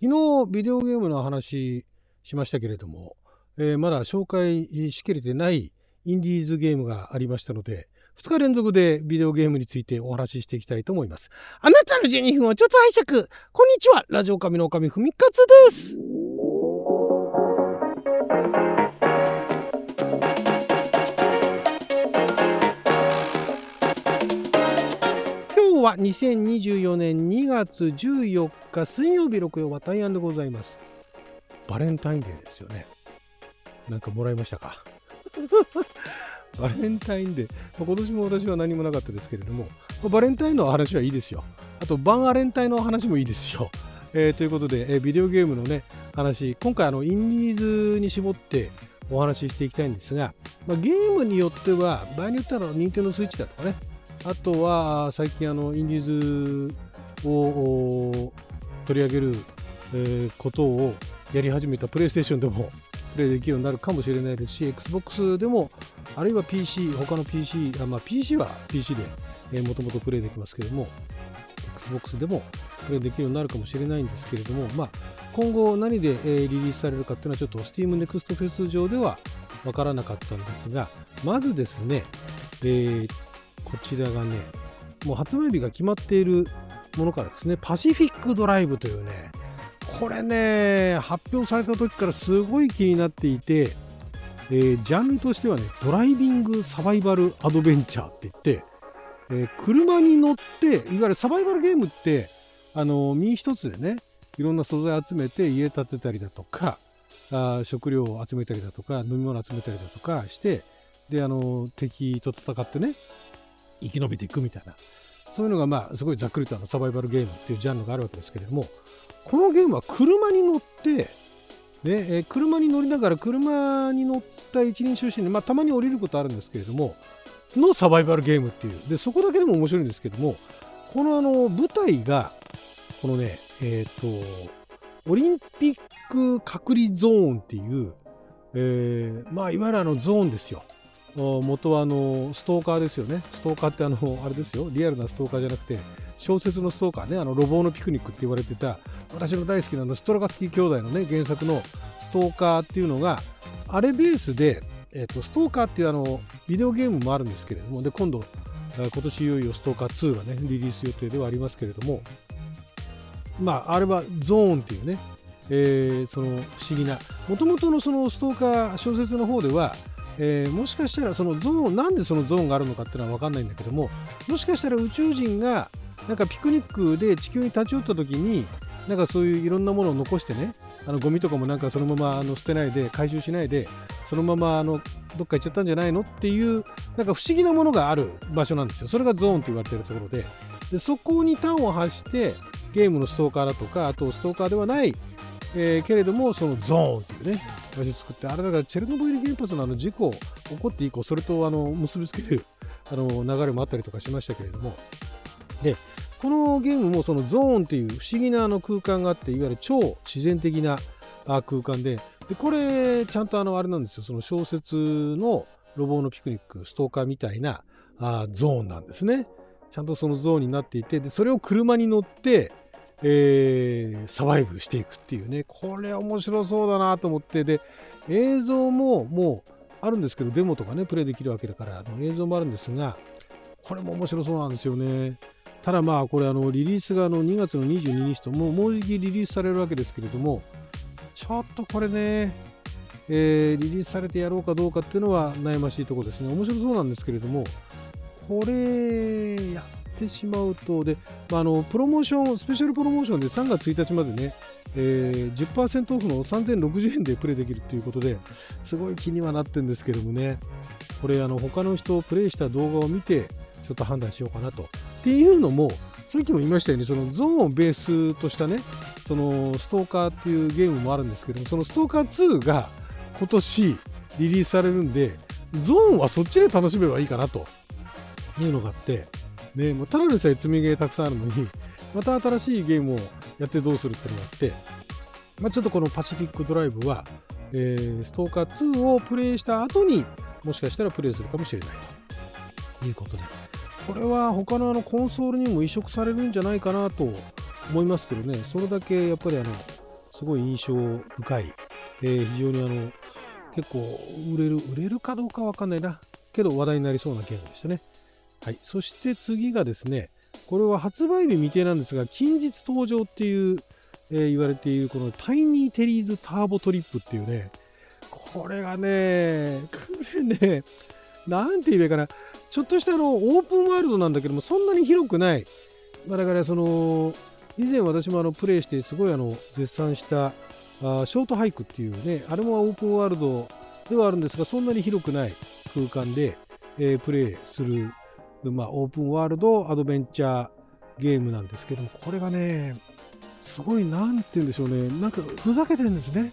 昨日ビデオゲームの話しましたけれども、えー、まだ紹介しきれてないインディーズゲームがありましたので、2日連続でビデオゲームについてお話ししていきたいと思います。あなたの12分をちょっと拝借。こんにちは。ラジオ神の神ふみかつです。今日は2024年2月14日水曜日6曜は大安でございます。バレンタインデーですよね。なんかもらいましたか？バレンタインデー、ま、今年も私は何もなかったですけれども、ま、バレンタインの話はいいですよ。あと、バンアレンタインの話もいいですよ。えー、ということで、えー、ビデオゲームのね、話、今回あの、インディーズに絞ってお話ししていきたいんですが、まあ、ゲームによっては、場合によっては、任天堂スイッチだとかね、あとは、最近あの、インディーズを取り上げる、ことをやり始めたプレイステーションでもプレイできるようになるかもしれないですし、Xbox でも、あるいは PC、他の PC、まあ、PC は PC で、もともとプレイできますけれども、Xbox でもプレイできるようになるかもしれないんですけれども、まあ、今後何で、リリースされるかっていうのはちょっと Steam Next Fest 上ではわからなかったんですが、まずですね、えー、こちらがね、もう発売日が決まっているものからですね、パシフィックドライブというね、これね、発表された時からすごい気になっていて、えー、ジャンルとしてはね、ドライビングサバイバルアドベンチャーって言って、えー、車に乗って、いわゆるサバイバルゲームって、あの、身一つでね、いろんな素材集めて家建てたりだとか、あ食料を集めたりだとか、飲み物集めたりだとかして、で、あの、敵と戦ってね、生き延びていくみたいな。そういうのが、まあ、すごいざっくりとあのサバイバルゲームっていうジャンルがあるわけですけれども、このゲームは車に乗って、ねえ車に乗りながら車に乗った一人称視に、まあ、たまに降りることあるんですけれどものサバイバルゲームっていうでそこだけでも面白いんですけどもこのあの舞台がこのねえっ、とオリンピック隔離ゾーンっていう、え、まあいわゆるあのゾーンですよ元はあのストーカーですよね。ストーカーってあのあれですよ。リアルなストーカーじゃなくて小説のストーカーね。あの路傍のピクニックって言われてた私の大好きなあのストラガツキ兄弟のね原作のストーカーっていうのがあれベースで、えーと、ストーカーっていうあのビデオゲームもあるんですけれどもで今度今年いよいよストーカー2がねリリース予定ではありますけれどもまああれはゾーンっていうね、えー、その不思議な。もともとのそのストーカー小説の方ではえー、もしかしたらそのゾーンなんでそのゾーンがあるのかっていうのは分かんないんだけどももしかしたら宇宙人がなんかピクニックで地球に立ち寄った時になんかそういういろんなものを残してねあのゴミとかもなんかそのままあの捨てないで回収しないでそのままあのどっか行っちゃったんじゃないのっていうなんか不思議なものがある場所なんですよ。それがゾーンと言われてるところで。でそこに端を発してゲームのストーカーだとかあとストーカーではない、えー、けれどもそのゾーンっていうね場所作ってあれだからチェルノブイリ原発のあの事故起こって以降それとあの結びつける あの流れもあったりとかしましたけれども。でこのゲームもそのゾーンっていう不思議なあの空間があっていわゆる超自然的な空間ででこれちゃんとあのあれなんですよ。その小説の路傍のピクニックストーカーみたいなあゾーンなんですね。ちゃんとそのゾーンになっていてでそれを車に乗って、えー、サバイブしていくっていうね。これ面白そうだなと思って。で映像ももうあるんですけどデモとかねプレイできるわけだから映像もあるんですがこれも面白そうなんですよね。ただまあこれあのリリースがあの2月の22日ともうもうじきリリースされるわけですけれどもちょっとこれね、えー、リリースされてやろうかどうかっていうのは悩ましいところですね。面白そうなんですけれどもこれやってしまうと。で、まあ、あのプロモーションスペシャルプロモーションで3月1日までねえー、10%オフの3060円でプレイできるということですごい気にはなってるんですけどもね。これあの他の人をプレイした動画を見てちょっと判断しようかなと。っていうのもさっきも言いましたようにそのゾーンをベースとしたねそのストーカーっていうゲームもあるんですけどもそのストーカー2が今年リリースされるんでゾーンはそっちで楽しめばいいかなというのがあって。ねもうただでさえ積みゲーたくさんあるのにまた新しいゲームをやってどうするってのがあって、まあ、ちょっとこのパシフィックドライブは、えー、ストーカー2をプレイした後にもしかしたらプレイするかもしれないと。いうことで。これは他のあのコンソールにも移植されるんじゃないかなと思いますけどね。それだけやっぱりあのすごい印象深い、えー、非常にあの結構売れる売れるかどうかわかんないな。けど話題になりそうなゲームでしたね。はい。そして次がですねこれは発売日未定なんですが近日登場っていう、えー、言われているこのタイニーテリーズターボトリップっていうねこれがねこれね。なんて言えばいいかな。ちょっとしたあのオープンワールドなんだけどもそんなに広くない、まあ、だからその以前私もあのプレイしてすごいあの絶賛したあショートハイクっていうねあれもオープンワールドではあるんですがそんなに広くない空間で、えー、プレイする、まあ、オープンワールドアドベンチャーゲームなんですけどもこれがねすごい何て言うんでしょうね。なんかふざけてるんですね。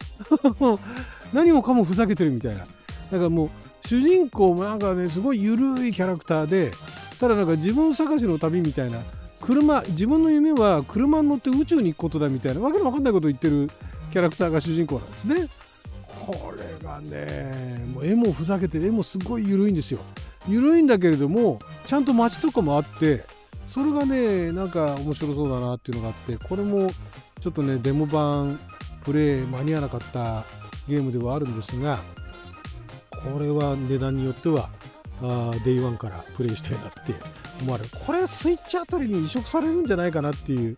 何もかもふざけてるみたいな。だからもう主人公もなんかねすごい緩いキャラクターでただなんか自分探しの旅みたいな。車自分の夢は車に乗って宇宙に行くことだみたいな。わけのわかんないことを言ってるキャラクターが主人公なんですね。これがねもう絵もふざけて絵もすごい緩いんですよ。緩いんだけれどもちゃんと街とかもあってそれがねなんか面白そうだなっていうのがあってこれもちょっとねデモ版プレイ間に合わなかったゲームではあるんですがこれは値段によってはあ Day One からプレイしたいなって思われる。これスイッチあたりに移植されるんじゃないかなっていう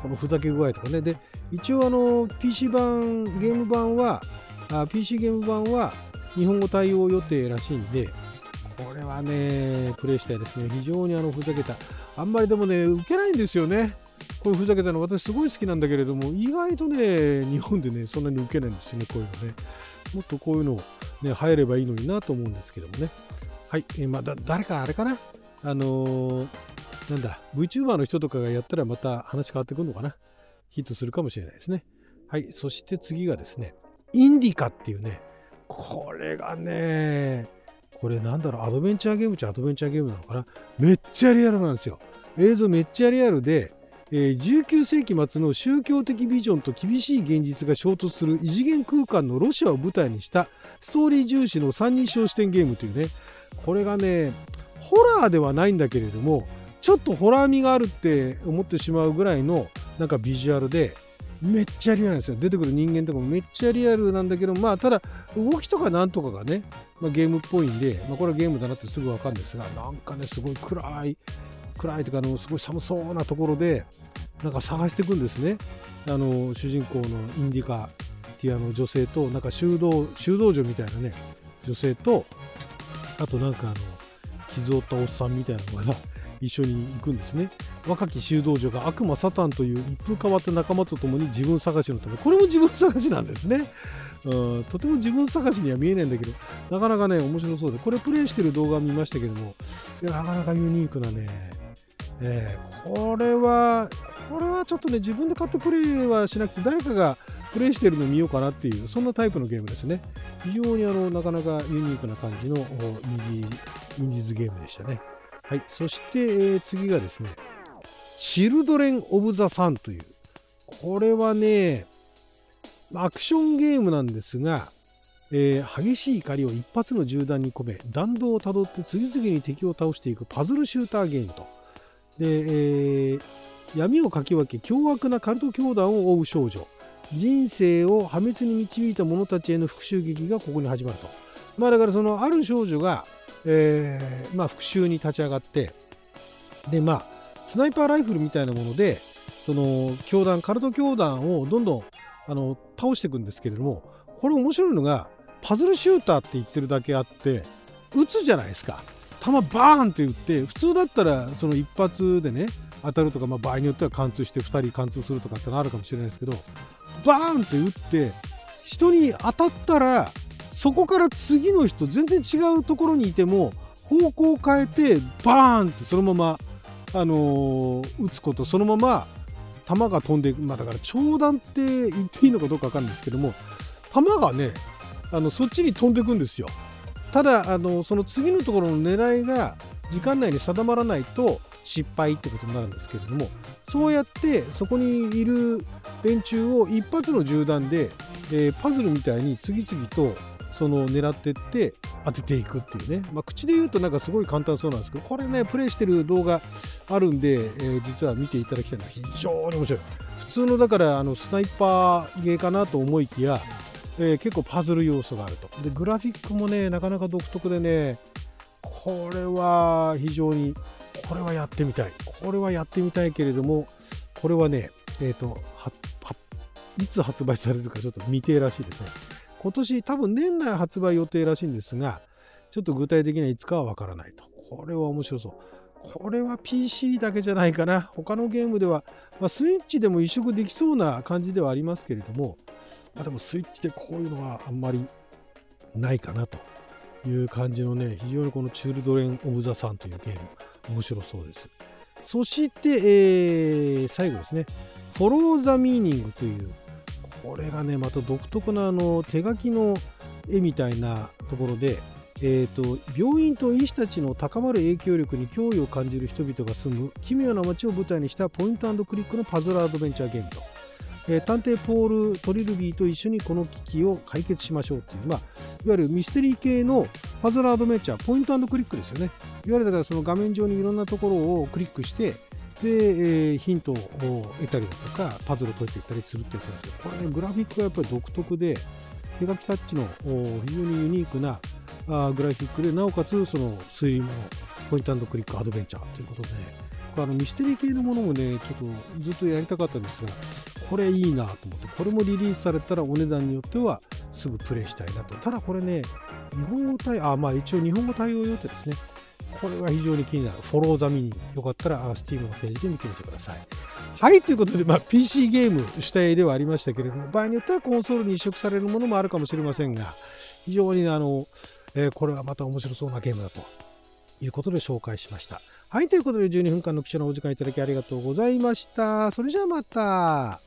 このふざけ具合とかね。で一応あの PC 版ゲーム版はあ PC ゲーム版は日本語対応予定らしいんでこれはねプレイしたいですね。非常にあのふざけた。あんまりでもね受けないんですよね。こういうふざけたの。私すごい好きなんだけれども意外とね日本でねそんなに受けないんですよねこういうのね。もっとこういうのね入ればいいのになと思うんですけどもね。はい、えー、まあだ誰かあれかな？あのー、なんだ、VTuber の人とかがやったらまた話変わってくるのかな？ヒットするかもしれないですね。はい、そして次がですね、インディカっていうね、これがね、これなんだろう、アドベンチャーゲームっちゃアドベンチャーゲームなのかな？めっちゃリアルなんですよ。映像めっちゃリアルで、えー、19世紀末の宗教的ビジョンと厳しい現実が衝突する異次元空間のロシアを舞台にしたストーリー重視の三人称視点ゲームというね。これがねホラーではないんだけれどもちょっとホラー味があるって思ってしまうぐらいのなんかビジュアルでめっちゃリアルなんですよ。出てくる人間とかもめっちゃリアルなんだけどまあただ動きとかなんとかがね、まあ、ゲームっぽいんで、まあ、これはゲームだなってすぐ分かるんですがなんかねすごい暗い暗いというかあのすごい寒そうなところでなんか探していくんですね。あの主人公のインディカっていうあの女性となんか修道修道女みたいなね女性とあとなんかあの傷を負ったおっさんみたいなのが一緒に行くんですね若き修道女が悪魔サタンという一風変わった仲間と共に自分探しのためこれも自分探しなんですね うんとても自分探しには見えないんだけどなかなかね面白そうでこれプレイしてる動画見ましたけどもいやなかなかユニークなねえー、これはこれはちょっとね自分で買ってプレイはしなくて誰かがプレイしてるの見ようかなっていう、そんなタイプのゲームですね。非常にあのなかなかユニークな感じのインディインディーズゲームでしたね。はい。そして、えー、次がですね、チルドレン・オブ・ザ・サンという、これはね、アクションゲームなんですが、えー、激しい怒りを一発の銃弾に込め、弾道をたどって次々に敵を倒していくパズルシューターゲームと。で、えー、闇をかき分け凶悪なカルト教団を追う少女。人生を破滅に導いた者たちへの復讐劇がここに始まると。まあだからそのある少女が、えー、まあ復讐に立ち上がってでまあスナイパーライフルみたいなものでその教団カルト教団をどんどんあの倒していくんですけれどもこれ面白いのがパズルシューターって言ってるだけあって撃つじゃないですか。弾バーンって撃って普通だったらその一発でね当たるとか、まあ、場合によっては貫通して2人貫通するとかってのあるかもしれないですけどバーンって打って人に当たったらそこから次の人全然違うところにいても方向を変えてバーンってそのまま、あのー、打つことそのまま弾が飛んでいく、まあ、だから長弾って言っていいのかどうか分かるんですけども弾がねあのそっちに飛んでいくんですよただあのその次のところの狙いが時間内に定まらないと失敗ってことになるんですけれどもそうやってそこにいる連中を一発の銃弾で、えー、パズルみたいに次々とその狙ってって当てていくっていうね、まあ、口で言うとなんかすごい簡単そうなんですけどこれねプレイしてる動画あるんで、えー、実は見ていただきたいんです。非常に面白い。普通のだからあのスナイパーゲーかなと思いきや、えー、結構パズル要素があると。でグラフィックもねなかなか独特でねこれは非常にこれはやってみたい。これはやってみたいけれどもこれはねえっ、ー、といつ発売されるかちょっと未定らしいですね。今年多分年内発売予定らしいんですがちょっと具体的にはいつかはわからないとこれは面白そうこれは PC だけじゃないかな。他のゲームでは、まあ、スイッチでも移植できそうな感じではありますけれども、まあ、でもスイッチでこういうのはあんまりないかなという感じのね、非常にこのチュールドレン・オブ・ザ・サンというゲーム、面白そうです。そして、えー、最後ですね、フォロー・ザ・ミーニングという、これがね、また独特なあの手書きの絵みたいなところで、えーと、病院と医師たちの高まる影響力に脅威を感じる人々が住む奇妙な街を舞台にしたポイントクリックのパズルアドベンチャーゲームと、えー、探偵ポール・トリルビーと一緒にこの危機を解決しましょうっていう、まあ、いわゆるミステリー系のパズルアドベンチャーポイントクリックですよね。いわゆるだからその画面上にいろんなところをクリックしてで、え、ヒントを得たりだとかパズルを解いていったりするってやつなんですけどこれねグラフィックがやっぱり独特で手書きタッチの非常にユニークなあグラフィックでなおかつその推理もポイントクリックアドベンチャーということで、これあのミステリー系のものもね、ちょっとずっとやりたかったんですが、これいいなと思って、これもリリースされたらお値段によってはすぐプレイしたいなと。ただこれね、日本語対、あ、まあ一応日本語対応予定ですね。これは非常に気になる。フォローザミニ。よかったら、Steam のページで見てみてください。はい、ということで、まあ、PC ゲーム主体ではありましたけれども、場合によってはコンソールに移植されるものもあるかもしれませんが、非常にあの、えー、これはまた面白そうなゲームだということで紹介しました。はい、ということで12分間の貴重なお時間いただきありがとうございました。それじゃあまた。